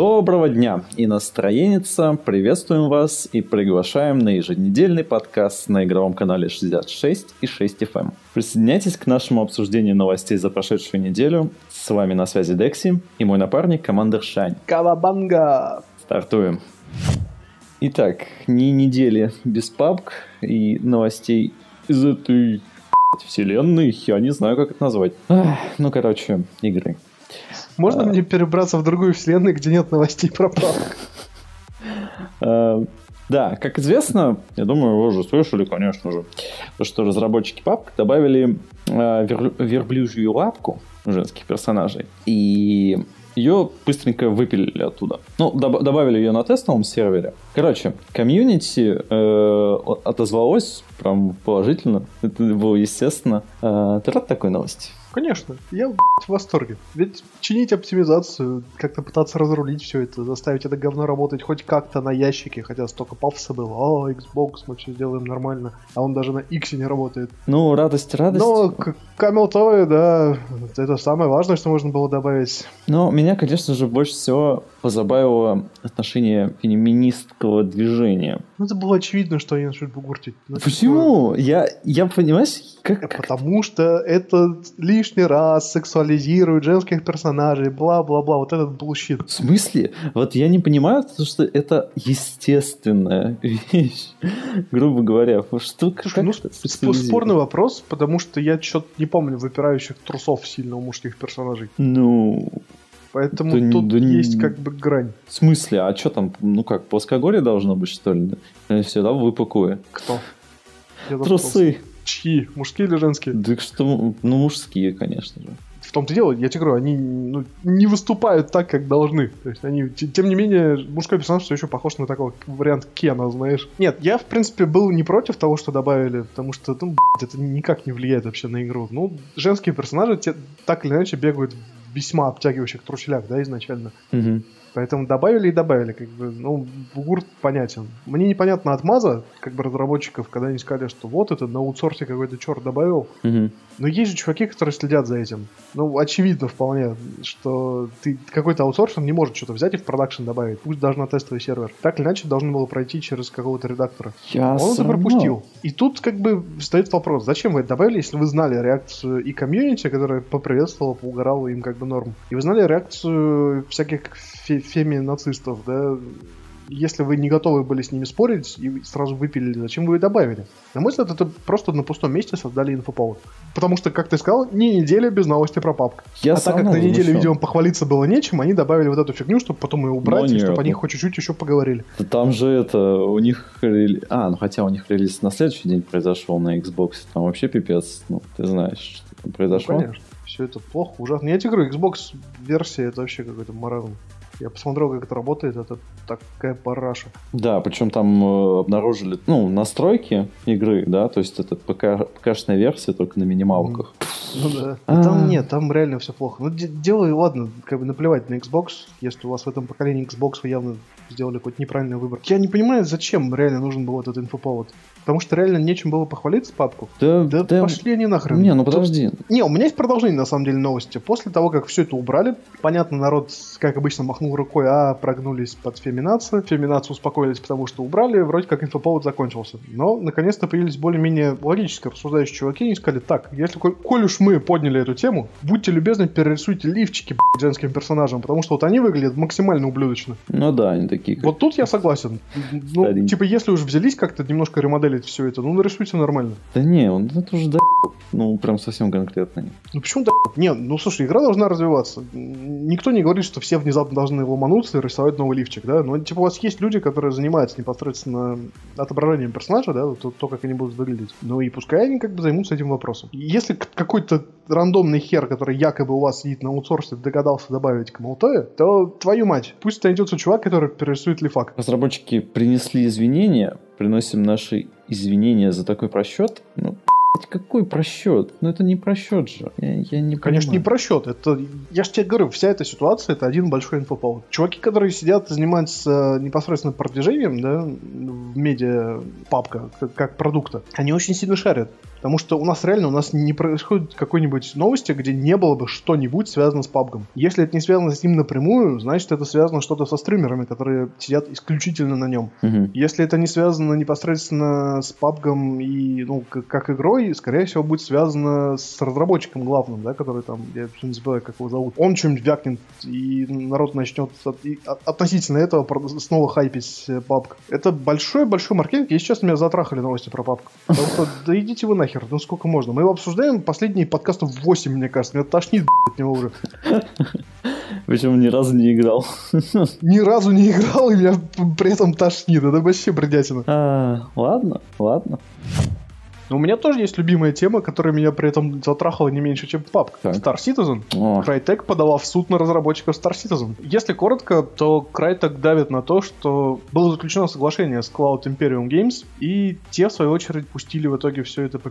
Доброго дня и настроеница. Приветствуем вас и приглашаем на еженедельный подкаст на игровом канале 66 и 6 FM. Эм. Присоединяйтесь к нашему обсуждению новостей за прошедшую неделю. С вами на связи Декси и мой напарник Командер Шань. Кавабанга! Стартуем. Итак, ни недели без папк и новостей из этой вселенной, я не знаю, как это назвать. Ах, ну, короче, игры. Можно а... мне перебраться в другую вселенную, где нет новостей про папк? А, да, как известно, я думаю, вы уже слышали, конечно же, что разработчики папк добавили э, вер, верблюжью лапку женских персонажей. И ее быстренько выпилили оттуда. Ну, доб- добавили ее на тестовом сервере. Короче, комьюнити э, отозвалось прям положительно. Это было естественно. Э, ты рад такой новости? Конечно, я в восторге. Ведь чинить оптимизацию, как-то пытаться разрулить все это, заставить это говно работать хоть как-то на ящике, хотя столько пафоса было. О, Xbox, мы все сделаем нормально. А он даже на X не работает. Ну, радость, радость. Но Камел Той, да, это самое важное, что можно было добавить. Но меня, конечно же, больше всего позабавило отношение феминистского движения. Ну, это было очевидно, что они начнут бугуртить. Почему? Такое... Я, я, понимаешь, как... Потому что это лишний раз сексуализирует женских персонажей, бла-бла-бла, вот этот bullshit. В смысле? Вот я не понимаю, потому что это естественная вещь, грубо говоря. Что, Слушай, ну, спорный вопрос, потому что я что-то не помню выпирающих трусов сильно у мужских персонажей. Ну, Поэтому да, тут да, есть как бы грань. В смысле? А что там, ну как, плоскогорье должно быть, что ли? Всегда выпуклые. Кто? Трусы. Чьи? Мужские или женские? Да что, ну мужские, конечно же. В том-то дело, я тебе говорю, они ну, не выступают так, как должны. То есть они, тем не менее, мужской персонаж все еще похож на такой вариант Кена, знаешь. Нет, я, в принципе, был не против того, что добавили, потому что, ну, это никак не влияет вообще на игру. Ну, женские персонажи те, так или иначе бегают весьма обтягивающих труселях, да, изначально. Угу. Поэтому добавили и добавили, как бы, ну, бугур понятен. Мне непонятно отмаза, как бы, разработчиков, когда они сказали, что вот это на аутсорсе какой-то черт добавил. Угу. Но есть же чуваки, которые следят за этим. Ну, очевидно вполне, что ты какой-то аутсорс, он не может что-то взять и в продакшн добавить, пусть даже на тестовый сервер. Так или иначе, должно было пройти через какого-то редактора. Я он это пропустил. И тут, как бы, стоит вопрос, зачем вы это добавили, если вы знали реакцию и комьюнити, которая поприветствовала, поугорала им как бы норм. И вы знали реакцию всяких феми-нацистов, да, если вы не готовы были с ними спорить и сразу выпилили, зачем вы ее добавили? На мой взгляд, это просто на пустом месте создали инфоповод. Потому что, как ты сказал, не неделя без новости про папку. Я а так как на неделе, видимо, похвалиться было нечем, они добавили вот эту фигню, чтобы потом ее убрать, и чтобы они хоть чуть-чуть еще поговорили. Там же это, у них... А, ну хотя у них релиз на следующий день произошел на Xbox, там вообще пипец, ну, ты знаешь, что там произошло. Ну, конечно. Все это плохо, ужасно. Я тебе говорю, Xbox версия это вообще какой-то маразм. Я посмотрел, как это работает, это такая параша. Да, причем там э, обнаружили, ну, настройки игры, да, то есть это ПК, ПКшная версия, только на минималках. Ну да. А. Там нет, там реально все плохо. Ну, делай, ладно, как бы наплевать на Xbox, если у вас в этом поколении Xbox вы явно сделали какой-то неправильный выбор. Я не понимаю, зачем реально нужен был этот инфоповод. Потому что реально нечем было похвалиться папку. Да, да, да пошли они нахрен. Не, ну подожди. Тут... Не, у меня есть продолжение на самом деле новости. После того, как все это убрали, понятно, народ, как обычно, махнул рукой, а прогнулись под феминацию. Феминацию успокоились, потому что убрали, вроде как инфоповод закончился. Но, наконец-то, появились более-менее логически рассуждающие чуваки и сказали, так, если, коль уж мы подняли эту тему, будьте любезны, перерисуйте лифчики блядь, женским персонажам, потому что вот они выглядят максимально ублюдочно. Ну да, они такие. Вот тут я согласен. Ну, типа, если уж взялись как-то немножко ремоделить все это, ну нарисуйте нормально. Да не, он это уже да, ну прям совсем конкретно. Ну почему да? Не, ну слушай, игра должна развиваться. Никто не говорит, что все внезапно должны ломануться и рисовать новый лифчик, да? Но типа у вас есть люди, которые занимаются непосредственно отображением персонажа, да, то, то как они будут выглядеть. Ну и пускай они как бы займутся этим вопросом. Если какой-то рандомный хер, который якобы у вас сидит на аутсорсе, догадался добавить к молотое, то твою мать, пусть найдется чувак, который перерисует лифак. Разработчики принесли извинения, приносим наши извинения за такой просчет. Ну, какой просчет? Ну это не просчет же. Я, я не Конечно, не просчет. Это, я же тебе говорю, вся эта ситуация это один большой инфоповод. Чуваки, которые сидят и занимаются непосредственно продвижением, да, в медиа папка, как, как продукта, они очень сильно шарят. Потому что у нас реально, у нас не происходит какой-нибудь новости, где не было бы что-нибудь связано с PUBG. Если это не связано с ним напрямую, значит это связано что-то со стримерами, которые сидят исключительно на нем. Мгм. Если это не связано непосредственно с PUBG и, ну, как, как игрой, скорее всего, будет связано с разработчиком главным, да, который там, я не забываю, как его зовут. Он что-нибудь вякнет, и народ начнет от- и от- относительно этого снова хайпить э, PUBG. Это большой-большой маркетинг. Если честно, меня затрахали новости про PUBG. Потому что, да идите вы нахер, ну сколько можно. Мы его обсуждаем последние подкастов 8, мне кажется. Меня тошнит от него уже. Причем ни разу не играл. Ни разу не играл, и меня при этом тошнит. Это вообще бредятина. А, ладно, ладно. Но у меня тоже есть любимая тема, которая меня при этом затрахала не меньше, чем PUBG. Так. Star Citizen. О, Crytek подала в суд на разработчиков Star Citizen. Если коротко, то Crytek давит на то, что было заключено соглашение с Cloud Imperium Games, и те, в свою очередь, пустили в итоге все это по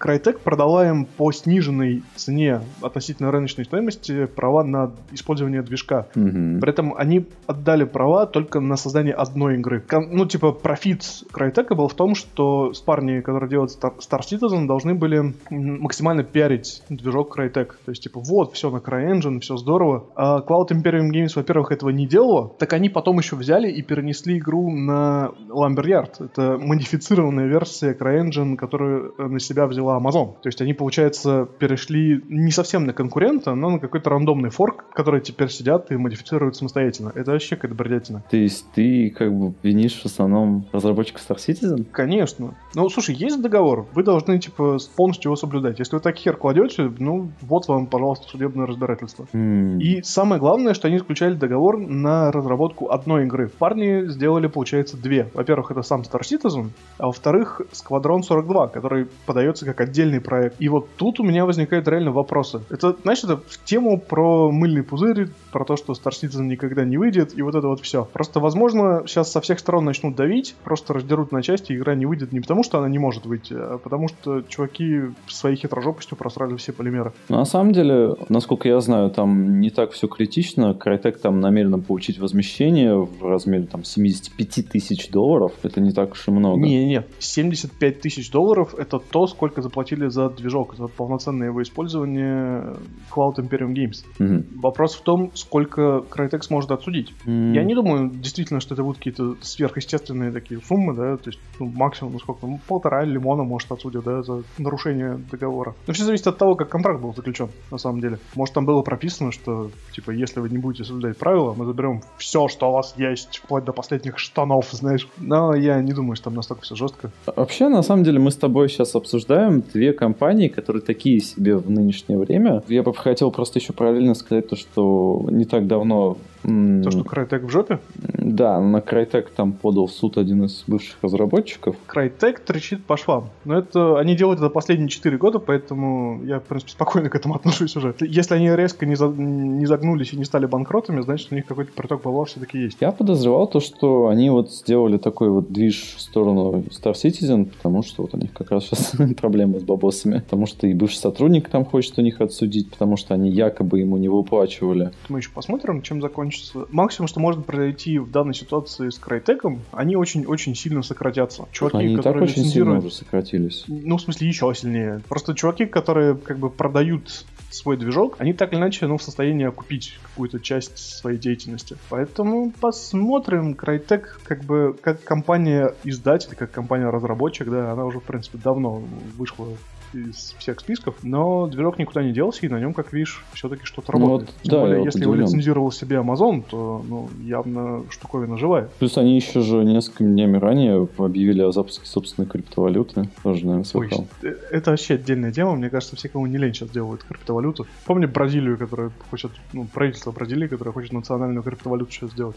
Crytek продала им по сниженной цене относительно рыночной стоимости права на использование движка. мгм. При этом они отдали права только на создание одной игры. Кон- Ну, типа, профит Crytek был в том, что парни, которые делают Star, Star Citizen, должны были максимально пиарить движок Crytek. То есть, типа, вот, все на CryEngine, все здорово. А Cloud Imperium Games, во-первых, этого не делала, так они потом еще взяли и перенесли игру на Lumberyard. Это модифицированная версия CryEngine, которую э, на себя взяла Amazon. То есть, они, получается, перешли не совсем на конкурента, но на какой-то рандомный форк, которые теперь сидят и модифицируют самостоятельно. Это вообще какая-то бредятина. То есть ты как бы винишь в основном разработчиков Star Citizen? Конечно. Ну, слушай, есть договор, вы должны, типа, полностью его соблюдать. Если вы так хер кладете, ну, вот вам, пожалуйста, судебное разбирательство. М, И самое главное, что они заключали договор на разработку одной игры. Парни сделали, получается, две. Во-первых, это сам Star Citizen, а во-вторых, Squadron 42, который подается как отдельный проект. И вот тут у меня возникают реально вопросы. Это, знаешь, это в тему про мыльный пузырь, про то, что Star Citizen никогда не выйдет, и вот это вот все. Просто, возможно, сейчас со всех сторон начнут давить, просто раздерут на части, и игра не выйдет не потому, что она не может выйти, а потому что чуваки своей хитрожопостью просрали все полимеры. Ну, На самом деле, насколько я знаю, там не так все критично. Crytek там намерен получить возмещение в размере там 75 тысяч долларов. Это не так уж и много. Не-не, 75 тысяч долларов это то, сколько заплатили за движок, за полноценное его использование Cloud Imperium Games. Мгм. Вопрос в том, сколько Crytek сможет отсудить. М, Я не думаю, действительно, что это будут какие-то сверхъестественные такие суммы, да, то есть ну, максимум, ну сколько, ну, полтора лимона может отсудить, да, за нарушение договора. Но все зависит от того, как контракт был заключен, на самом деле. Может, там было прописано, что, типа, если вы не будете соблюдать правила, мы заберем все, что у вас есть, вплоть до последних штанов, знаешь. Но я не думаю, что там настолько все жестко. Вообще, на самом деле, мы с тобой сейчас обсуждаем две компании, которые такие себе в нынешнее время. Я бы хотел просто еще параллельно сказать то, что не так давно... То, что Crytek в жопе, Да, на Crytek там подал в суд один из бывших разработчиков. Crytek трещит по швам. Но это они делают это последние 4 года, поэтому я, в принципе, спокойно к этому отношусь уже. Если они резко не, за- не загнулись и не стали банкротами, значит, у них какой-то приток бабла все-таки есть. Я подозревал то, что они вот сделали такой вот движ в сторону Star Citizen, потому что вот у них как раз сейчас проблемы с бабосами. Потому что и бывший сотрудник там хочет у них отсудить, потому что они якобы ему не выплачивали. Мы еще посмотрим, чем закончится. Максимум, что может произойти в данной ситуации с Crytek, они очень-очень сильно сократятся. Чуваки, они и так которые очень сильно уже сократились. Ну, в смысле, еще сильнее. Просто чуваки, которые как бы продают свой движок, они так или иначе ну, в состоянии окупить какую-то часть своей деятельности. Поэтому посмотрим. Crytek как бы как компания-издатель, как компания-разработчик, да, она уже, в принципе, давно вышла из всех списков, но движок никуда не делся, и на нем, как видишь, все-таки что-то Ну работает. вот, Тем да, более, если его лицензировал себе Amazon, то ну, явно штуковина живая. Плюс они еще же несколькими днями ранее объявили о запуске собственной криптовалюты. Тоже, наверное, слыхал. э, это вообще отдельная тема. Мне кажется, все, кому не лень, сейчас делают криптовалюту. Помню Бразилию, которая хочет, ну, правительство Бразилии, которое хочет национальную криптовалюту сейчас сделать.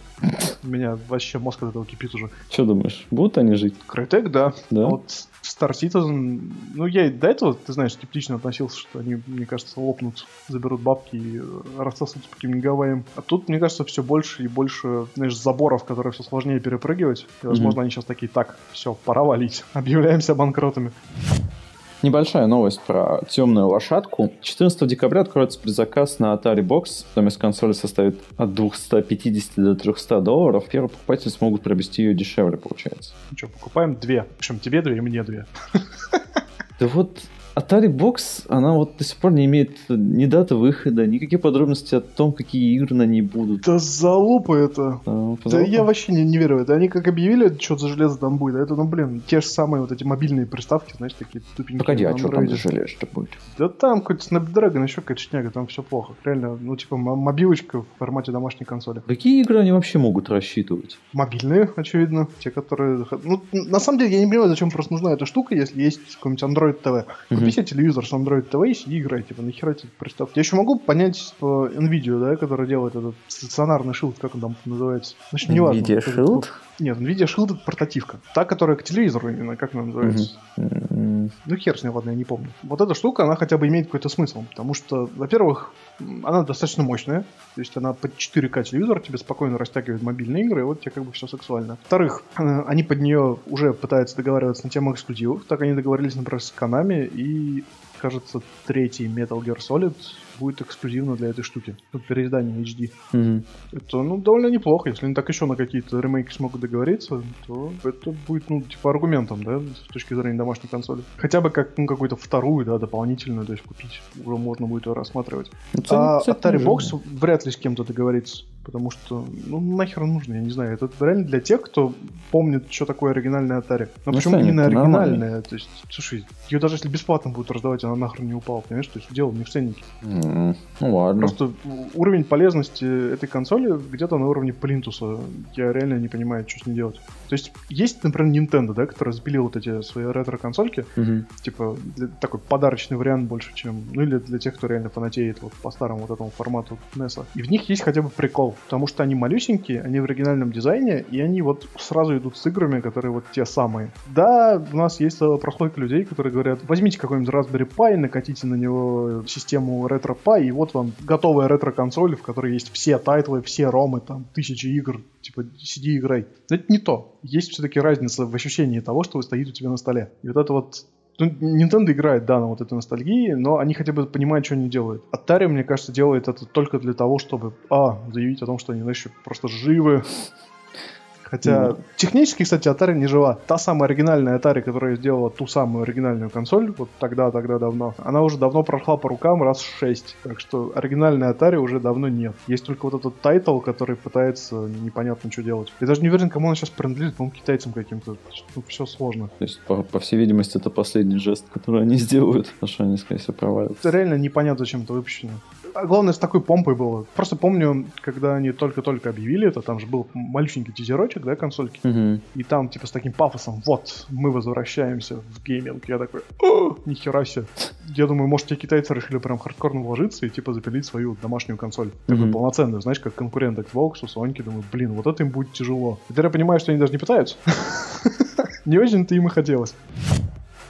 У меня вообще мозг от этого кипит уже. Что думаешь, будут они жить? Crytek, да. Да? А вот Star Citizen, ну, я и до этого, ты знаешь, скептично относился, что они, мне кажется, лопнут, заберут бабки и э, рассосутся по каким гаваям. А тут, мне кажется, все больше и больше, знаешь, заборов, которые все сложнее перепрыгивать. И, возможно, Мгм. они сейчас такие, так, все, пора валить. Объявляемся банкротами. Небольшая новость про темную лошадку. 14 декабря откроется предзаказ на Atari Box. Стоимость консоли составит от 250 до 300 долларов. Первые покупатели смогут приобрести ее дешевле, получается. Ну что, покупаем две. Причем тебе две и мне две. Да вот Atari Box, она вот до сих пор не имеет ни даты выхода, никаких подробностей о том, какие игры на ней будут. Да залупа это. Да, да я вообще не, не верю в это. Они как объявили, что за железо там будет, а это, ну блин, те же самые вот эти мобильные приставки, знаешь, такие тупенькие. Погоди, а что там за железо будет? Да там какой-то Snapdragon, еще какая-то шняга, там все плохо. Реально, ну типа мобилочка в формате домашней консоли. Какие игры они вообще могут рассчитывать? Мобильные, очевидно. Те, которые... Ну, на самом деле, я не понимаю, зачем просто нужна эта штука, если есть какой-нибудь Android TV. Купи себе телевизор с Android TV и сиди играй, типа, нахера тебе приставка. Я еще могу понять по NVIDIA, да, который делает этот стационарный шилд, как он там называется. Значит, не важно. NVIDIA Shield? Нет, NVIDIA Shield это портативка. Та, которая к телевизору именно, как она называется. Mm-hmm. Ну, хер с ней, ладно, я не помню. Вот эта штука, она хотя бы имеет какой-то смысл. Потому что, во-первых, она достаточно мощная. То есть она под 4К телевизор тебе спокойно растягивает мобильные игры, и вот тебе как бы все сексуально. Во-вторых, э, они под нее уже пытаются договариваться на тему эксклюзивов. Так они договорились, например, с Konami, и кажется, третий Metal Gear Solid будет эксклюзивно для этой штуки. Тут переиздание HD. Mm-hmm. Это, ну, довольно неплохо. Если они так еще на какие-то ремейки смогут договориться, то это будет, ну, типа аргументом, да, с точки зрения домашней консоли. Хотя бы как, ну, какую-то вторую, да, дополнительную, то есть купить уже можно будет ее рассматривать. Ну, а Atari Box вряд ли с кем-то договорится. Потому что, ну, нахер нужно, я не знаю. Это реально для тех, кто помнит, что такое оригинальная Atari. Но ну, почему именно оригинальная? То есть, слушай, ее даже если бесплатно будут раздавать, она нахрен не упала, понимаешь? То есть дело не в ценнике. Mm, ну ладно. Просто уровень полезности этой консоли где-то на уровне плинтуса. Я реально не понимаю, что с ней делать. То есть есть, например, Nintendo, да, который запилил вот эти свои ретро-консольки. Mm-hmm. Типа для, такой подарочный вариант больше, чем... Ну или для тех, кто реально фанатеет вот по старому вот этому формату NES. И в них есть хотя бы прикол потому что они малюсенькие, они в оригинальном дизайне, и они вот сразу идут с играми, которые вот те самые. Да, у нас есть прослойка людей, которые говорят, возьмите какой-нибудь Raspberry Pi, накатите на него систему RetroPie, и вот вам готовая ретро-консоль, в которой есть все тайтлы, все ромы, там, тысячи игр, типа, сиди играй. Но это не то. Есть все-таки разница в ощущении того, что стоит у тебя на столе. И вот это вот ну, Nintendo играет, да, на вот этой ностальгии, но они хотя бы понимают, что они делают. Atari, мне кажется, делает это только для того, чтобы, а, заявить о том, что они, знаешь, просто живы, Хотя mm. технически, кстати, Atari не жива. Та самая оригинальная Atari, которая сделала ту самую оригинальную консоль, вот тогда, тогда давно, она уже давно прошла по рукам раз шесть. Так что оригинальной Atari уже давно нет. Есть только вот этот тайтл, который пытается непонятно что делать. Я даже не уверен, кому он сейчас принадлежит, по-моему, китайцам каким-то. Ну, все сложно. То есть, по, по всей видимости, это последний жест, который они сделают, потому что они, скорее всего, провалятся. Это реально непонятно, зачем это выпущено. Главное, с такой помпой было. Просто помню, когда они только-только объявили это, там же был маленький тизерочек, да, консольки. Угу. И там, типа, с таким пафосом, вот, мы возвращаемся в гейминг. Я такой, о, нихера себе. Я думаю, может, те китайцы решили прям хардкорно вложиться и, типа, запилить свою домашнюю консоль. Такую полноценную, знаешь, как конкурент Xbox, Sony. Думаю, блин, вот это им будет тяжело. Теперь я понимаю, что они даже не пытаются. Не очень-то им и хотелось.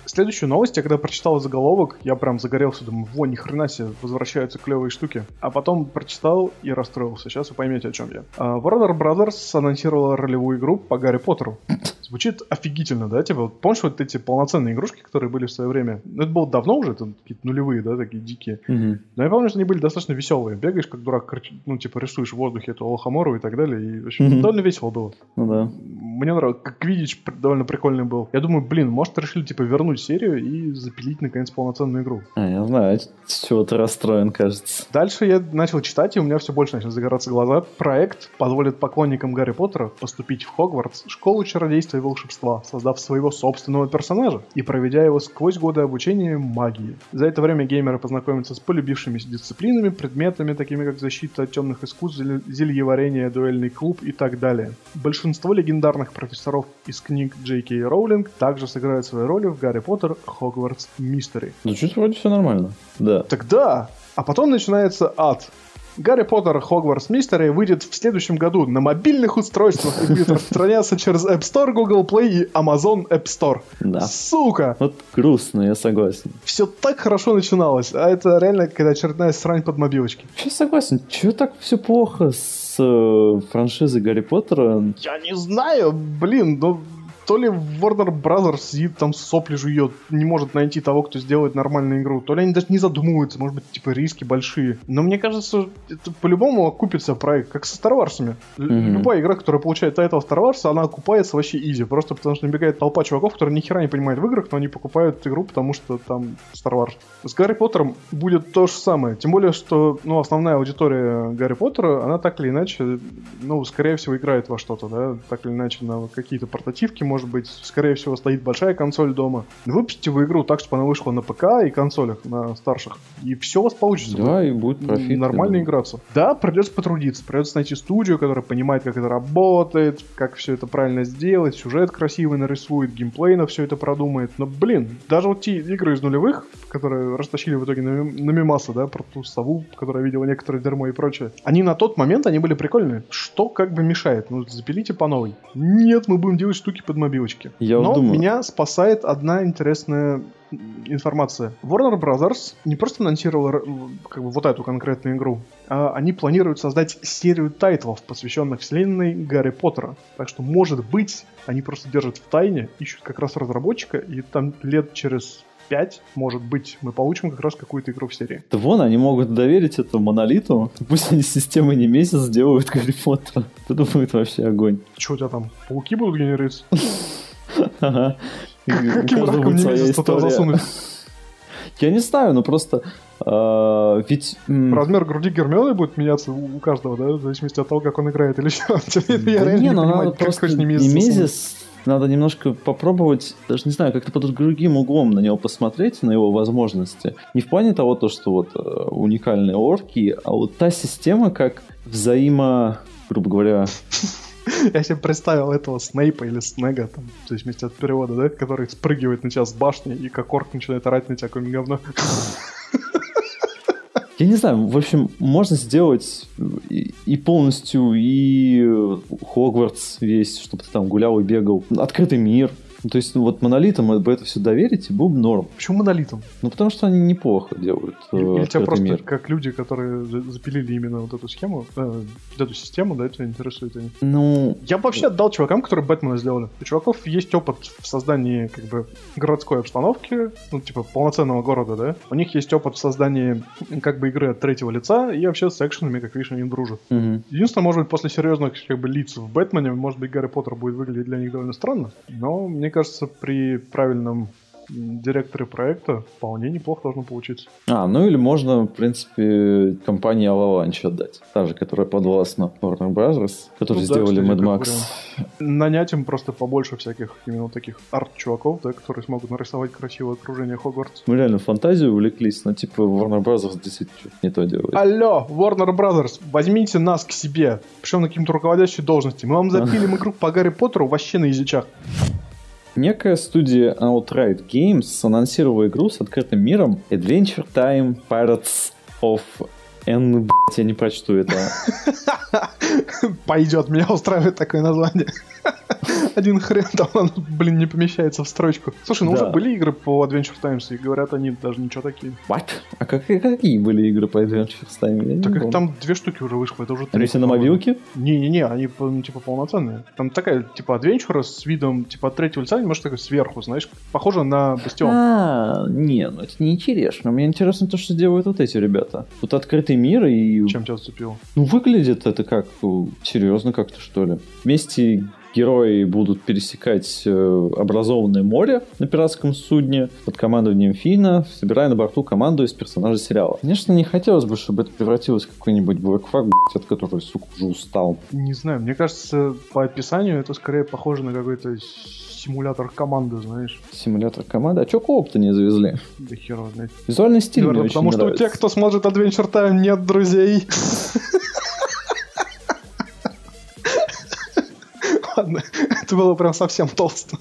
Следующую новость, я когда прочитал заголовок, я прям загорелся, думаю, во, ни хрена себе, возвращаются клевые штуки. А потом прочитал и расстроился. Сейчас вы поймете, о чем я. Uh, Warner Brothers анонсировала ролевую игру по Гарри Поттеру. Звучит офигительно, да? Типа, помнишь вот эти полноценные игрушки, которые были в свое время? Ну, это было давно уже, это какие-то нулевые, да, такие дикие. Mm-hmm. Но я помню, что они были достаточно веселые. Бегаешь как дурак, ну, типа, рисуешь в воздухе эту Алхамору и так далее. И, в общем, mm-hmm. довольно весело было. Ну да. Мне нравилось. Как видишь, довольно прикольный был. Я думаю, блин, может, решили, типа, вернуть серию и запилить, наконец, полноценную игру. А, я знаю, чего ты расстроен, кажется. Дальше я начал читать, и у меня все больше начали загораться глаза. Проект позволит поклонникам Гарри Поттера поступить в Хогвартс, школу чародейства и волшебства, создав своего собственного персонажа и проведя его сквозь годы обучения магии. За это время геймеры познакомятся с полюбившимися дисциплинами, предметами, такими как защита от темных искусств, зельеварение, дуэльный клуб и так далее. Большинство легендарных профессоров из книг Джей Кей Роулинг также сыграют свои роли в Гарри Поттер Хогвартс Мистери. Звучит вроде все нормально. Да. Тогда, а потом начинается ад. Гарри Поттер Hogwarts Mystery выйдет в следующем году на мобильных устройствах и будет распространяться через App Store, Google Play и Amazon App Store. Да. Сука! Вот грустно, я согласен. Все так хорошо начиналось, а это реально какая-то очередная срань под мобилочки. Я согласен. Чего так все плохо с э, франшизой Гарри Поттера? Я не знаю, блин, ну то ли Warner Brothers сидит там сопли жует, не может найти того, кто сделает нормальную игру, то ли они даже не задумываются, может быть, типа риски большие. Но мне кажется, это по-любому окупится проект, как со Star Wars. Mm-hmm. Любая игра, которая получает тайтл Star Wars, она окупается вообще easy, просто потому что набегает толпа чуваков, которые ни хера не понимают в играх, но они покупают игру, потому что там Star Wars. С Гарри Поттером будет то же самое. Тем более, что ну, основная аудитория Гарри Поттера, она так или иначе, ну, скорее всего, играет во что-то, да, так или иначе на какие-то портативки, может быть, скорее всего, стоит большая консоль дома. Выпустите вы игру так, чтобы она вышла на ПК и консолях, на старших, и все у вас получится. Да, и будет профит. Нормально играться. Да, придется потрудиться, придется найти студию, которая понимает, как это работает, как все это правильно сделать, сюжет красивый нарисует, геймплей на все это продумает. Но, блин, даже вот те игры из нулевых, которые растащили в итоге на, на мимасы, да, про ту сову, которая видела некоторые дерьмо и прочее, они на тот момент, они были прикольные. Что как бы мешает? Ну, запилите по новой. Нет, мы будем делать штуки под мобилочки. Я Но думаю... меня спасает одна интересная информация. Warner Brothers не просто анонсировала как бы вот эту конкретную игру, а они планируют создать серию тайтлов, посвященных вселенной Гарри Поттера. Так что, может быть, они просто держат в тайне, ищут как раз разработчика, и там лет через 5, может быть, мы получим как раз какую-то игру в серии. Да вон, они могут доверить это монолиту. Пусть они системы не месяц сделают Гарри Поттера. Это будет вообще огонь. Что у тебя там, пауки будут генерироваться? Ага. Каким раком не месяц туда засунуть? Я не знаю, но просто э, ведь... Размер груди Гермионы будет меняться у каждого, да, в зависимости от того, как он играет или что. Я реально не, ну надо просто не месяц надо немножко попробовать, даже не знаю, как-то под другим углом на него посмотреть, на его возможности. Не в плане того, то, что вот э, уникальные орки, а вот та система, как взаимо, грубо говоря, Я себе представил этого Снейпа или Снега, там, в зависимости от перевода, да, который спрыгивает на тебя с башни, и как орк начинает орать на тебя какое говно. Я не знаю, в общем, можно сделать и, полностью, и Хогвартс весь, чтобы ты там гулял и бегал. Открытый мир, ну, то есть, ну, вот монолитам бы это все доверить, и был бы норм. Почему монолитам? Ну, потому что они неплохо делают. Или, э, или тебя просто мир. как люди, которые запилили именно вот эту схему, э, эту систему, да, это интересует они? Ну... Я бы вообще отдал чувакам, которые Бэтмена сделали. У чуваков есть опыт в создании, как бы, городской обстановки, ну, типа, полноценного города, да. У них есть опыт в создании, как бы, игры от третьего лица, и вообще с экшенами, как видишь, они дружат. Угу. Единственное, может быть, после серьезных, как бы, лиц в Бэтмене, может быть, Гарри Поттер будет выглядеть для них довольно странно, но мне мне кажется, при правильном директоры проекта вполне неплохо должно получиться. А, ну или можно, в принципе, компании Avalanche отдать. Та же, которая подвластна Warner Bros., которые ну, сделали да, Mad Max. Нанять им просто побольше всяких именно таких арт-чуваков, да, которые смогут нарисовать красивое окружение Хогвартс. Мы реально фантазию увлеклись, но типа Warner Bros. действительно не то делает. Алло, Warner Bros., возьмите нас к себе, причем на какие-то руководящие должности. Мы вам запилим игру по Гарри Поттеру вообще на язычах. Некая студия Outright Games анонсировала игру с открытым миром Adventure Time Pirates of N, я не прочту это. Пойдет, меня устраивает такое название. Один хрен там, он, блин, не помещается в строчку. Слушай, ну да. уже были игры по Adventure Times, и говорят, они даже ничего такие. What? А как, какие были игры по Adventure Times? Так их там две штуки уже вышло, это уже три. Они все на мобилке? Не-не-не, они ну, типа полноценные. Там такая, типа, Adventure с видом, типа, от третьего лица, может, такой сверху, знаешь, похоже на Бастион. А, не, ну это не интересно. Мне интересно то, что делают вот эти ребята. Тут открытый мир и... Чем тебя зацепил? Ну, выглядит это как серьезно как-то, что ли. Вместе герои будут пересекать э, образованное море на пиратском судне под командованием Фина, собирая на борту команду из персонажей сериала. Конечно, не хотелось бы, чтобы это превратилось в какой-нибудь блэкфак, от которого, сука, уже устал. Не знаю, мне кажется, по описанию это скорее похоже на какой-то симулятор команды, знаешь. Симулятор команды? А чё кооп-то не завезли? Да хер знает. Визуальный стиль Наверное, мне потому очень что у тех, кто смотрит Adventure Time, нет друзей. Ладно, это было прям совсем толсто.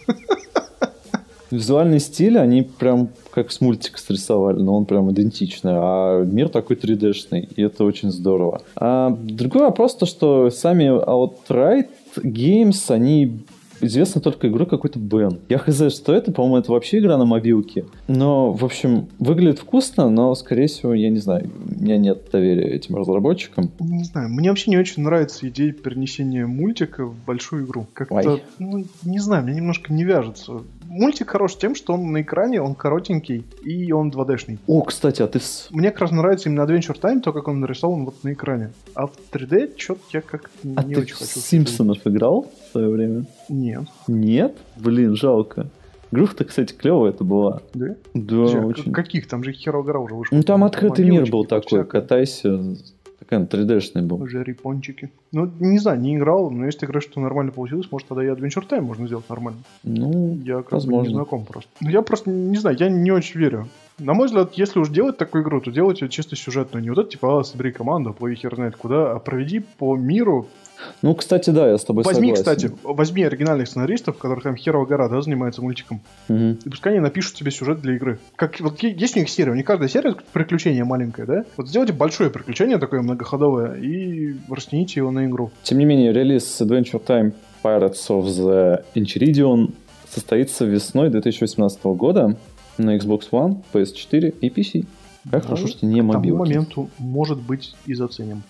Визуальный стиль, они прям как с мультика срисовали, но он прям идентичный, а мир такой 3D-шный, и это очень здорово. А другой вопрос то, что сами Outright Games, они известно только игру какой-то Бен. Я хз, что это, по-моему, это вообще игра на мобилке. Но, в общем, выглядит вкусно, но, скорее всего, я не знаю, у меня нет доверия этим разработчикам. Не знаю, мне вообще не очень нравится идея перенесения мультика в большую игру. Как-то, ну, не знаю, мне немножко не вяжется. Мультик хорош тем, что он на экране, он коротенький и он 2D-шный. О, кстати, а ты... Мне как раз нравится именно Adventure Time, то, как он нарисован вот на экране. А в 3D что-то я как-то а не ты очень хочу. Симпсонов играл в свое время? Нет. Нет? Блин, жалко. Игруха-то, кстати, клевая это была. Да? Да, а очень. Каких? Там же Hero гора уже вышел. Ну, там открытый мир был такой, всякое. катайся. Такой 3D-шный был. Уже репончики. Ну, не знаю, не играл, но если ты говоришь, что нормально получилось, может, тогда и Adventure Time можно сделать нормально. Ну, Я как бы Возможно. не знаком просто. Ну, я просто не знаю, я не очень верю. На мой взгляд, если уж делать такую игру, то делать ее чисто сюжетную. Не вот это, типа, а, собери команду, плыви хер знает куда, а проведи по миру. Ну, кстати, да, я с тобой возьми, согласен. кстати, возьми оригинальных сценаристов, которых там Херова гора, да, занимается мультиком. Мгм. И пускай они напишут тебе сюжет для игры. Как, вот есть у них серия, у них каждая серия приключение маленькое, да? Вот сделайте большое приключение такое многоходовое и растяните его на игру. Тем не менее, релиз Adventure Time Pirates of the Enchiridion состоится весной 2018 года на Xbox One, PS4 и PC. Как Ну, хорошо, что не К тому мобилки. моменту, может быть, и заценим.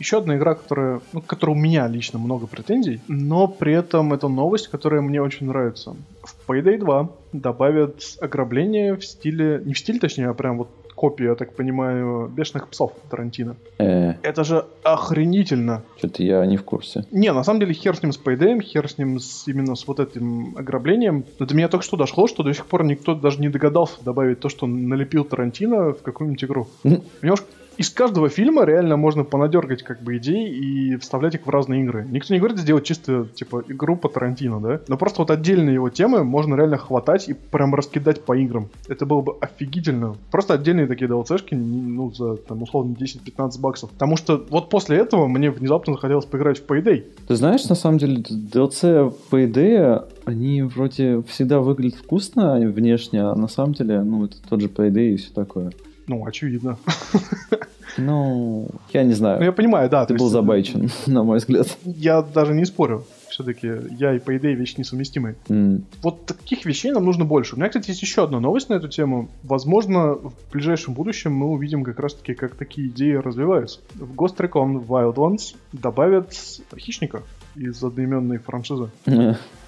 Еще одна игра, которая, ну, к которой у меня лично много претензий, но при этом это новость, которая мне очень нравится. В Payday 2 добавят ограбление в стиле, не в стиле точнее, а прям вот копию, я так понимаю, бешеных псов Тарантино. Э, Это же охренительно. что-то я не в курсе. Не, на самом деле хер с ним с Payday, хер с ним с, именно с вот этим ограблением. Но до меня только что дошло, что до сих пор никто даже не догадался добавить то, что налепил Тарантино в какую-нибудь игру. Понимаешь, из каждого фильма реально можно понадергать как бы идей и вставлять их в разные игры. Никто не говорит сделать чисто, типа, игру по Тарантино, да? Но просто вот отдельные его темы можно реально хватать и прям раскидать по играм. Это было бы офигительно. Просто отдельные такие DLC-шки, ну, за, там, условно, 10-15 баксов. Потому что вот после этого мне внезапно захотелось поиграть в Payday. Ты знаешь, на самом деле, DLC идее, они вроде всегда выглядят вкусно внешне, а на самом деле, ну, это тот же Payday и все такое. Ну, очевидно. Ну, я не знаю. Ну, я понимаю, да. Ты был есть, забайчен, на мой взгляд. Я даже не спорю. Все-таки я и Payday вещи несовместимые. М. Вот таких вещей нам нужно больше. У меня, кстати, есть еще одна новость на эту тему. Возможно, в ближайшем будущем мы увидим как раз-таки, как такие идеи развиваются. В Ghost Recon Wildlands добавят хищника из одноименной франшизы.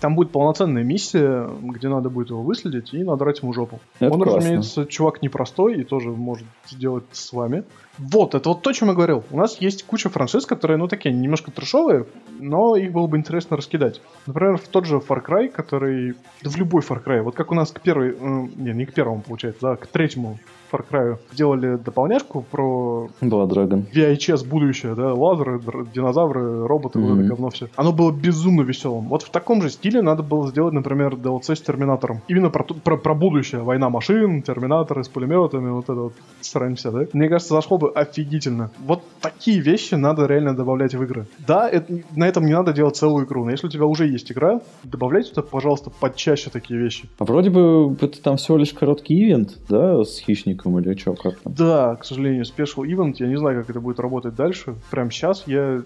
Там будет полноценная миссия, где надо будет его выследить и надрать ему жопу. Это Он, классно. разумеется, чувак непростой и тоже может сделать с вами. Вот, это вот то, о чем я говорил. У нас есть куча франшиз, которые, ну, такие немножко трешовые, но их было бы интересно раскидать. Например, в тот же Far Cry, который... Да в любой Far Cry. Вот как у нас к первой... э, не, не к первому, получается, да, к третьему Far Cry делали дополняшку про Dragon. VHS будущее, да, лазеры, динозавры, роботы, вот это говно все. Оно было безумно веселым. Вот в таком же стиле надо было сделать, например, DLC с Терминатором. Именно про, про, про будущее. Война машин, Терминаторы с пулеметами, вот это вот срань вся, да? Мне кажется, зашло бы офигительно. Вот такие вещи надо реально добавлять в игры. Да, это, на этом не надо делать целую игру, но если у тебя уже есть игра, добавляйте туда, пожалуйста, почаще такие вещи. А вроде бы это там всего лишь короткий ивент, да, с хищником или что, как там? Да, к сожалению, Special Event, я не знаю, как это будет работать дальше. Прям сейчас я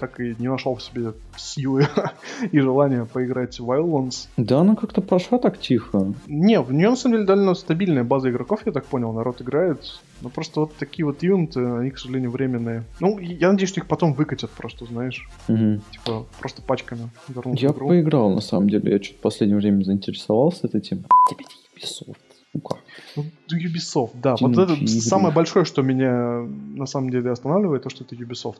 так и не нашел в себе силы и желания поиграть в Wildlands. Да, она как-то прошла так тихо. Не, в нее на самом деле довольно стабильная база игроков, я так понял, народ играет. Но просто вот такие вот ивенты, они, к сожалению, временные. Ну, я надеюсь, что их потом выкатят просто, знаешь. Мгм. Типа, просто пачками вернут Я игру. поиграл, на самом деле. Я что-то в последнее время заинтересовался этой темой. Тебе Ubisoft, сука. Ну, Ubisoft, да. Тянучие Вот это игры. самое большое, что меня на самом деле останавливает, то, что это Ubisoft.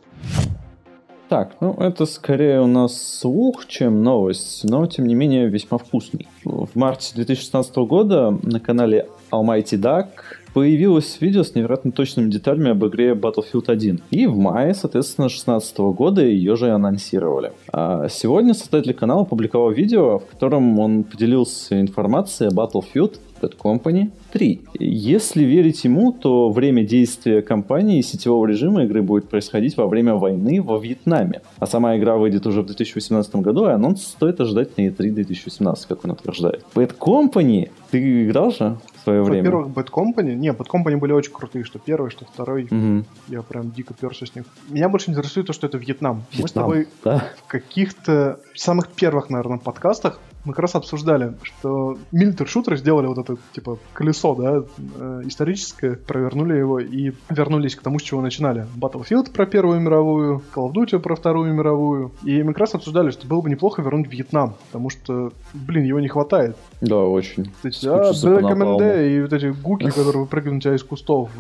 Так, ну это скорее у нас слух, чем новость, но тем не менее весьма вкусный. В марте 2016 года на канале Almighty Duck появилось видео с невероятно точными деталями об игре Battlefield 1. И в мае, соответственно, 2016 года ее же и анонсировали. А сегодня создатель канала опубликовал видео, в котором он поделился информацией о Battlefield Company 3. Если верить ему, то время действия кампании и сетевого режима игры будет происходить во время войны во Вьетнаме. А сама игра выйдет уже в 2018 году, и анонс стоит ожидать на E3 2018, как он утверждает. Bad Company? Ты играл же свое время. Во-первых, Bad Company. Не, Bad Company были очень крутые, что первый, что второй. Мгм. Я прям дико перся с них. Меня больше интересует то, что это Вьетнам. Мы с Вьетнам, тобой да? в каких-то самых первых, наверное, подкастах мы как раз обсуждали, что Military шутеры сделали вот это, типа, колесо, да, э, историческое, провернули его и вернулись к тому, с чего начинали. Battlefield про Первую мировую, Call of Duty про Вторую мировую. И мы как раз обсуждали, что было бы неплохо вернуть Вьетнам, потому что, блин, его не хватает. Да, очень. А, Black напалму. MND и вот эти гуки, которые выпрыгивают на тебя из кустов,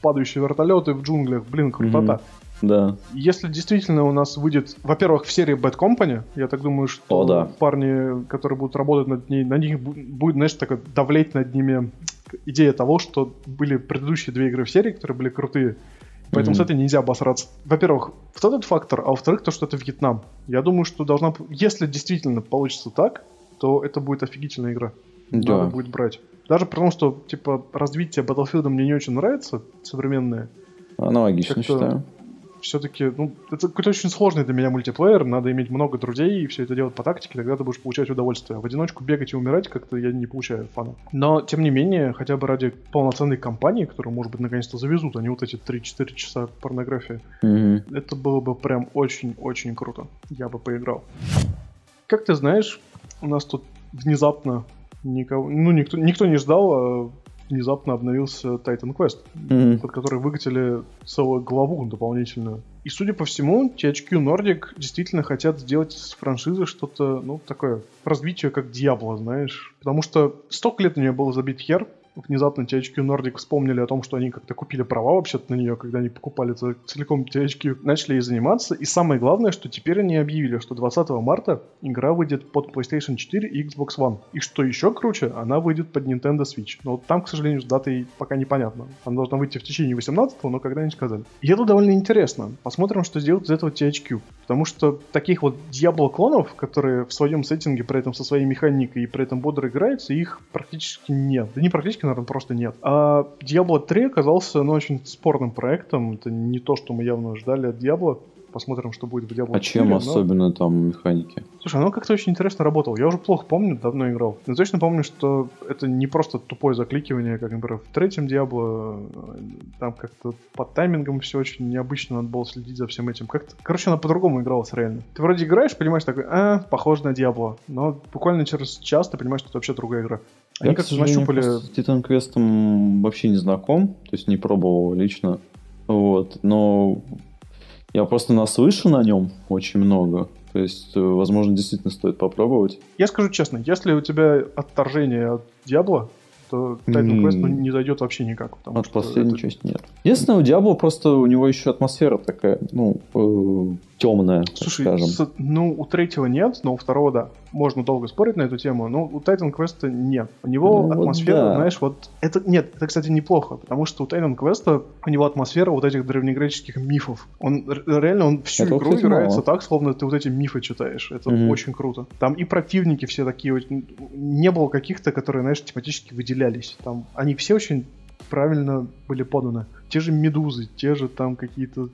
падающие вертолеты в джунглях, блин, крутота. Да. Если действительно у нас выйдет, во-первых, в серии Bad Company, я так думаю, что О, да. парни, которые будут работать над ней, на них бу- будет, знаешь, такое давлеть над ними идея того, что были предыдущие две игры в серии, которые были крутые. Поэтому Мгм. с этой нельзя обосраться. Во-первых, вот этот фактор, а во-вторых, то, что это Вьетнам. Я думаю, что должна... Если действительно получится так, то это будет офигительная игра. Да. Надо будет брать. Даже потому, что, типа, развитие Battlefield мне не очень нравится, современное. Аналогично считаю. Все-таки, ну, это какой-то очень сложный для меня мультиплеер, надо иметь много друзей и все это делать по тактике, тогда ты будешь получать удовольствие. В одиночку бегать и умирать как-то я не получаю фана. Но, тем не менее, хотя бы ради полноценной кампании, которую, может быть, наконец-то завезут, а не вот эти 3-4 часа порнографии, Мгм. это было бы прям очень-очень круто. Я бы поиграл. Как ты знаешь, у нас тут внезапно никого, ну, никто, никто не ждал, а внезапно обновился Titan Quest Мгм. под который выкатили целую главу дополнительную. И, судя по всему, THQ Nordic действительно хотят сделать с франшизы что-то, ну, такое, развитие как Диабло, знаешь. Потому что столько лет на нее было забит хер, внезапно THQ Nordic вспомнили о том, что они как-то купили права вообще-то на нее, когда они покупали целиком THQ, начали ей заниматься. И самое главное, что теперь они объявили, что 20 марта игра выйдет под PlayStation 4 и Xbox One. И что еще круче, она выйдет под Nintendo Switch. Но вот там, к сожалению, с датой пока непонятно. Она должна выйти в течение 18 но когда не сказали. И это довольно интересно. Посмотрим, что сделают из этого THQ. Потому что таких вот Diablo-клонов, которые в своем сеттинге, при этом со своей механикой и при этом бодро играются, их практически нет. Да не практически, наверное, просто нет. А Diablo 3 оказался, ну, очень спорным проектом. Это не то, что мы явно ждали от Diablo. Посмотрим, что будет в Diablo А 4, чем но- особенно там механики? Слушай, оно как-то очень интересно работало. Я уже плохо помню, давно играл. Но точно помню, что это не просто тупое закликивание, как, например, в третьем Диабло. Там как-то по таймингам все очень необычно, надо было следить за всем этим. Как-то, короче, она по-другому игралась реально. Ты вроде играешь, понимаешь, такой, а, похоже на Диабло. Но буквально через час ты понимаешь, что это вообще другая игра. Они Я, к как-то сожалению, нащупали... с Titan Quest вообще не знаком, то есть не пробовал лично. Вот, но я просто наслышан о нем очень много. То есть, э, возможно, действительно стоит попробовать. Я скажу честно, если у тебя отторжение от Диабло, то Titan. Quest ну, не зайдет вообще никак. От что последней это- части нет. Единственное, у Диабло просто у него еще атмосфера такая, ну, темная, так Слушай, скажем. с- ну, у третьего нет, но у второго да. Можно долго спорить на эту тему, но у Titan Quest нет. У него Ну, вот атмосфера, да. знаешь, вот... Это, нет, это, кстати, неплохо, потому что у Titan Quest у него атмосфера вот этих древнегреческих мифов. Он реально, он всю Этого, игру кстати, играется мало. так, словно ты вот эти мифы читаешь. Это Мгм. очень круто. Там и противники все такие, не было каких-то, которые, знаешь, тематически выделялись. Там они все очень правильно были поданы. Те же медузы, те же там какие-то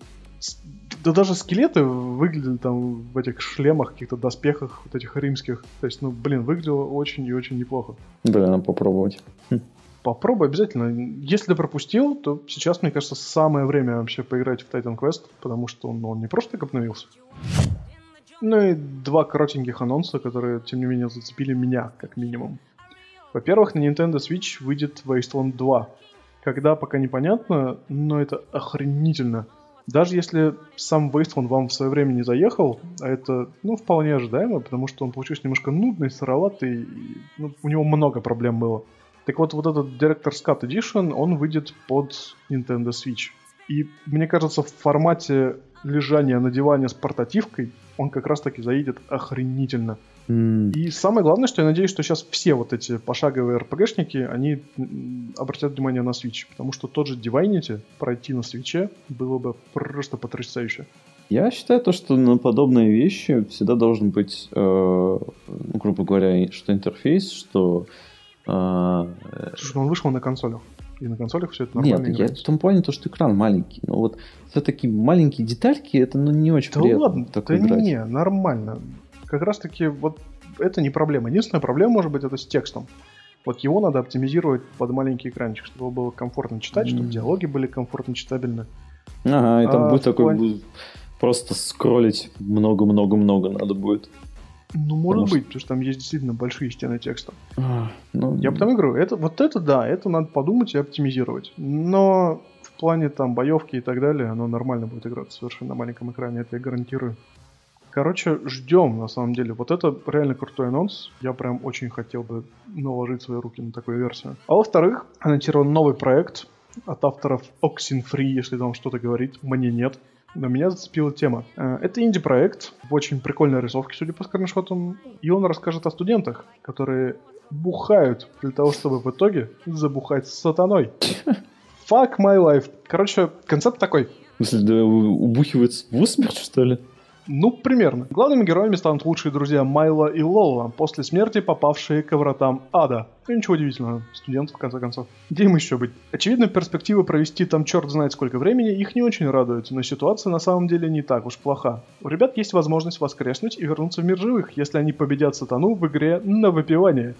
Да даже скелеты выглядели там в этих шлемах, каких-то доспехах вот этих римских. То есть, ну, блин, выглядело очень и очень неплохо. Блин, надо попробовать. Попробуй обязательно. Если пропустил, то сейчас, мне кажется, самое время вообще поиграть в Titan Quest, потому что он, он не просто так обновился. Ну и два коротеньких анонса, которые, тем не менее, зацепили меня, как минимум. Во-первых, на Nintendo Switch выйдет Wasteland 2. Когда, пока непонятно, но это охренительно. Даже если сам Wasteland вам в свое время не заехал, а это, ну, вполне ожидаемо, потому что он получился немножко нудный, сыроватый, и, ну, у него много проблем было. Так вот, вот этот Director's Cut Edition, он выйдет под Nintendo Switch. И мне кажется, в формате лежания на диване с портативкой он как раз таки заедет охренительно. М, И самое главное, что я надеюсь, что сейчас все вот эти пошаговые РПГшники, они обратят внимание на Switch, потому что тот же Divinity пройти на свече было бы просто потрясающе. Я считаю то, что на подобные вещи всегда должен быть, э, ну, грубо говоря, что интерфейс, что... э, Слушай, ну он вышел на консолях. И на консолях все это нормально Нет, я играется. в том плане, то, что экран маленький. Но вот все-таки маленькие детальки, это ну, не очень Да приятно ладно, так да играть. не, нормально. Как раз таки вот это не проблема. Единственная проблема может быть это с текстом. Вот его надо оптимизировать под маленький экранчик, чтобы его было комфортно читать, чтобы Мгм. диалоги были комфортно читабельны. Ага, и там А, будет такой плане- просто скроллить много-много-много надо будет. Ну, может Потому что- быть, потому что там есть действительно большие стены текста. А, Ну, Я потому и говорю, это, вот это да, это надо подумать и оптимизировать. Но в плане там боевки и так далее, оно нормально будет играться совершенно на маленьком экране, это я гарантирую. Короче, ждем, на самом деле. Вот это реально крутой анонс. Я прям очень хотел бы наложить свои руки на такую версию. А во-вторых, анонсирован новый проект от авторов Oxenfree, если там что-то говорит. Мне нет. Но меня зацепила тема. Э, Это инди-проект в очень прикольной рисовке, судя по скриншотам. И он расскажет о студентах, которые бухают для того, чтобы в итоге забухать с сатаной. Fuck my life. Короче, концепт такой. В смысле, да, убухивается в усмерть, что ли? Ну, примерно. Главными героями станут лучшие друзья Майла и Лола, после смерти попавшие к вратам ада. Ну, ничего удивительного, студент, в конце концов. Где им еще быть? Очевидно, перспектива провести там черт знает сколько времени их не очень радует, но ситуация на самом деле не так уж плоха. У ребят есть возможность воскреснуть и вернуться в мир живых, если они победят сатану в игре на выпивание.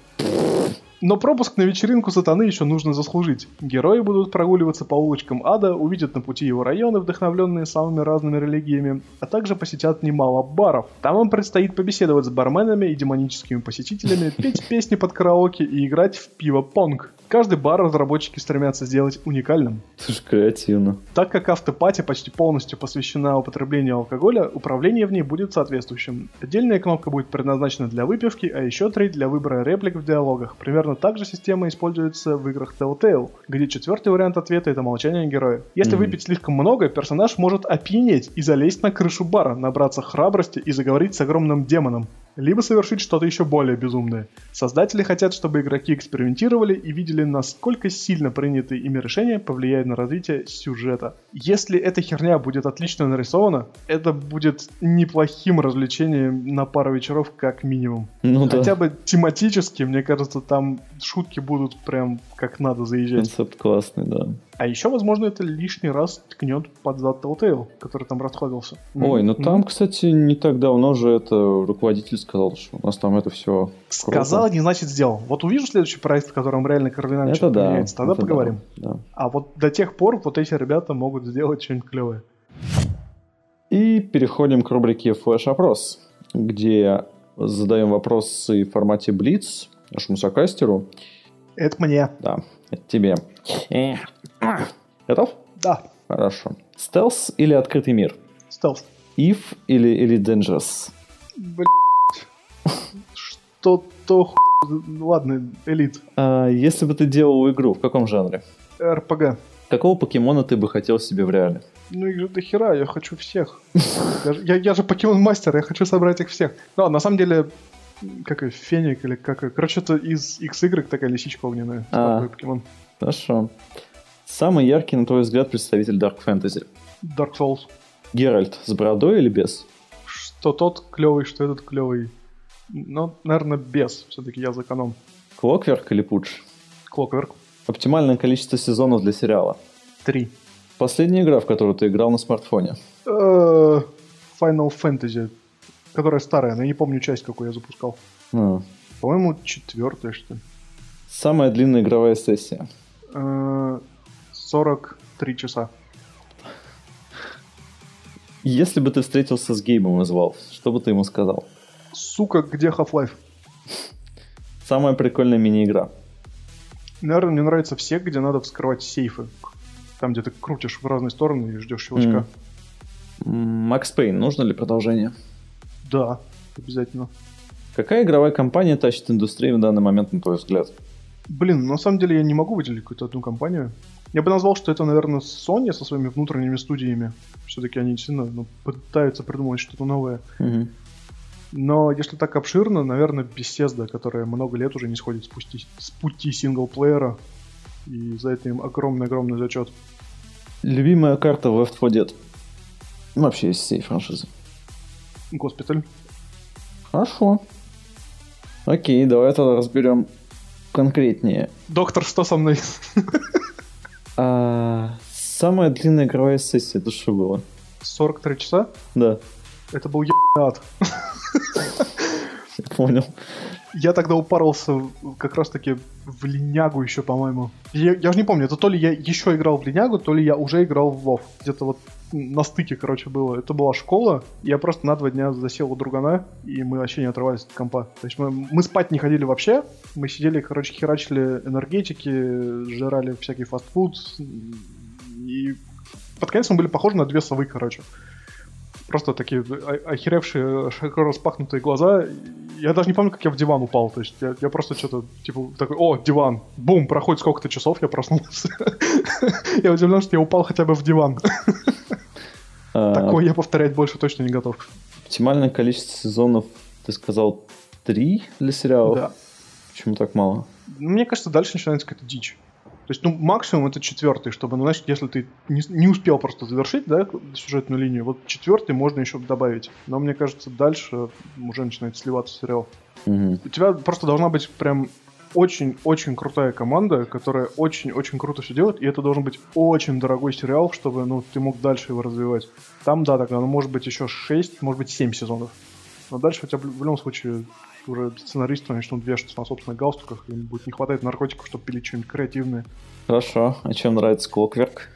Но пропуск на вечеринку сатаны еще нужно заслужить. Герои будут прогуливаться по улочкам ада, увидят на пути его районы, вдохновленные самыми разными религиями, а также посетят немало баров. Там им предстоит побеседовать с барменами и демоническими посетителями, петь песни под караоке и играть в пиво-понг. Каждый бар разработчики стремятся сделать уникальным. Слушай, креативно. Так как автопати почти полностью посвящена употреблению алкоголя, управление в ней будет соответствующим. Отдельная кнопка будет предназначена для выпивки, а еще три для выбора реплик в диалогах. Примерно так же система используется в играх Telltale, где четвертый вариант ответа это молчание героя. Если Мгм. выпить слишком много, персонаж может опьянеть и залезть на крышу бара, набраться храбрости и заговорить с огромным демоном. Либо совершить что-то еще более безумное. Создатели хотят, чтобы игроки экспериментировали и видели, насколько сильно принятые ими решения повлияют на развитие сюжета. Если эта херня будет отлично нарисована, это будет неплохим развлечением на пару вечеров как минимум. Ну Хотя да, бы тематически, мне кажется, там шутки будут прям как надо заезжать. концепт классный, да. А еще, возможно, это лишний раз ткнет под зад Telltale, который там расходился. Ой, ну М. там, кстати, не так давно же это руководитель сказал, что у нас там это все Сказал, не значит сделал. Вот увижу следующий проект, в котором реально кардинально что-то да. поменяется, тогда это да, поговорим. да. А вот до тех пор вот эти ребята могут сделать что-нибудь клевое. И переходим к рубрике «Флэш-опрос», где задаем вопросы в формате Блиц нашему сокастеру. Это мне. Да, это тебе. Готов? Да, Хорошо. Стелс или открытый мир? стелс. If или, или Dangerous? Блять. Что-то ху... Ладно, элит. А, если бы ты делал игру, в каком жанре? РПГ. Какого покемона ты бы хотел себе в реале? Ну их же до хера, я хочу всех. Я, я, я же покемон мастер, я хочу собрать их всех. Ну, на самом деле, как и Феник или как и... Короче, это из XY такая лисичка огненная. А. Покемон. Хорошо. Самый яркий, на твой взгляд, представитель Dark Fantasy? Dark Souls. Геральт с бородой или без? Что тот клевый, что этот клевый. Ну, наверное, без. Все-таки я за эконом. Клокверк или Пудж? Clockwork. Оптимальное количество сезонов для сериала? Три. Последняя игра, в которую ты играл на смартфоне? Э, Final Fantasy. Которая старая, но я не помню часть, какую я запускал. А. По-моему, четвертая, что ли. Самая длинная игровая сессия? Э, 43 часа. Если бы ты встретился с Гейбом из Valve, что бы ты ему сказал? Сука, где Half-Life? Самая прикольная мини-игра? Наверное, мне нравятся все, где надо вскрывать сейфы. Там, где ты крутишь в разные стороны и ждешь щелчка. Макс Пейн, нужно ли продолжение? Да, обязательно. Какая игровая компания тащит индустрию в данный момент, на твой взгляд? Блин, на самом деле я не могу выделить какую-то одну компанию. Я бы назвал, что это, наверное, Sony со своими внутренними студиями. Все-таки они сильно ну, пытаются придумать что-то новое. Мгм. Но если так обширно, наверное, Bethesda, которая много лет уже не сходит с пути, с пути синглплеера. И за это им огромный-огромный зачет. Любимая карта Left 4 Dead? Вообще из всей франшизы. Госпиталь. Хорошо. Окей, давай тогда разберем конкретнее. Доктор, что со мной? А, самая длинная игровая сессия, это что было? 43 часа? Да, Это был ебаный ад. понял. Я тогда упарился как раз-таки в линягу еще, по-моему. Я, я же не помню, это то ли я еще играл в линягу, то ли я уже играл в Вов. Где-то вот на стыке, короче, было. Это была школа. Я просто на два дня засел у другана, и мы вообще не отрывались от компа. То есть мы, мы спать не ходили вообще. Мы сидели, короче, херачили энергетики, жрали всякий фастфуд. И под конец мы были похожи на две совы, короче просто такие охеревшие, широко распахнутые глаза. Я даже не помню, как я в диван упал. То есть я, я просто что-то, типа, такой, о, диван. Бум, проходит сколько-то часов, я проснулся. Я удивлен, что я упал хотя бы в диван. А, Такое я повторять больше точно не готов. Оптимальное количество сезонов, ты сказал, три для сериала? Да. Почему так мало? Мне кажется, дальше начинается какая-то дичь. То есть, ну, максимум это четвертый, чтобы, ну, значит, если ты не, не успел просто завершить, да, сюжетную линию, вот четвертый можно еще добавить. Но мне кажется, дальше уже начинает сливаться сериал. Угу. У тебя просто должна быть прям очень-очень крутая команда, которая очень-очень круто все делает, и это должен быть очень дорогой сериал, чтобы, ну, ты мог дальше его развивать. Там, да, тогда, ну, может быть, еще 6, может быть, 7 сезонов. Но дальше у тебя в любом случае уже сценаристы начнут вешаться на собственных галстуках, им будет не хватать наркотиков, чтобы пилить что-нибудь креативное. Хорошо. А чем нравится Клокверк?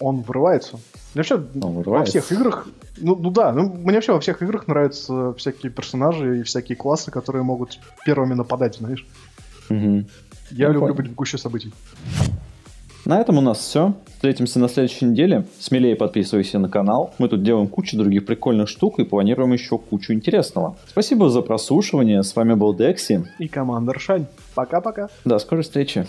Он врывается. Мне вообще Он вырывается. во всех играх, ну, ну да, ну, мне вообще во всех играх нравятся всякие персонажи и всякие классы, которые могут первыми нападать, знаешь. Угу. Я, Я люблю понял. быть в гуще событий. На этом у нас все. Встретимся на следующей неделе. Смелее подписывайся на канал. Мы тут делаем кучу других прикольных штук и планируем еще кучу интересного. Спасибо за прослушивание. С вами был Декси. И команда Ршань. Пока-пока. До скорой встречи.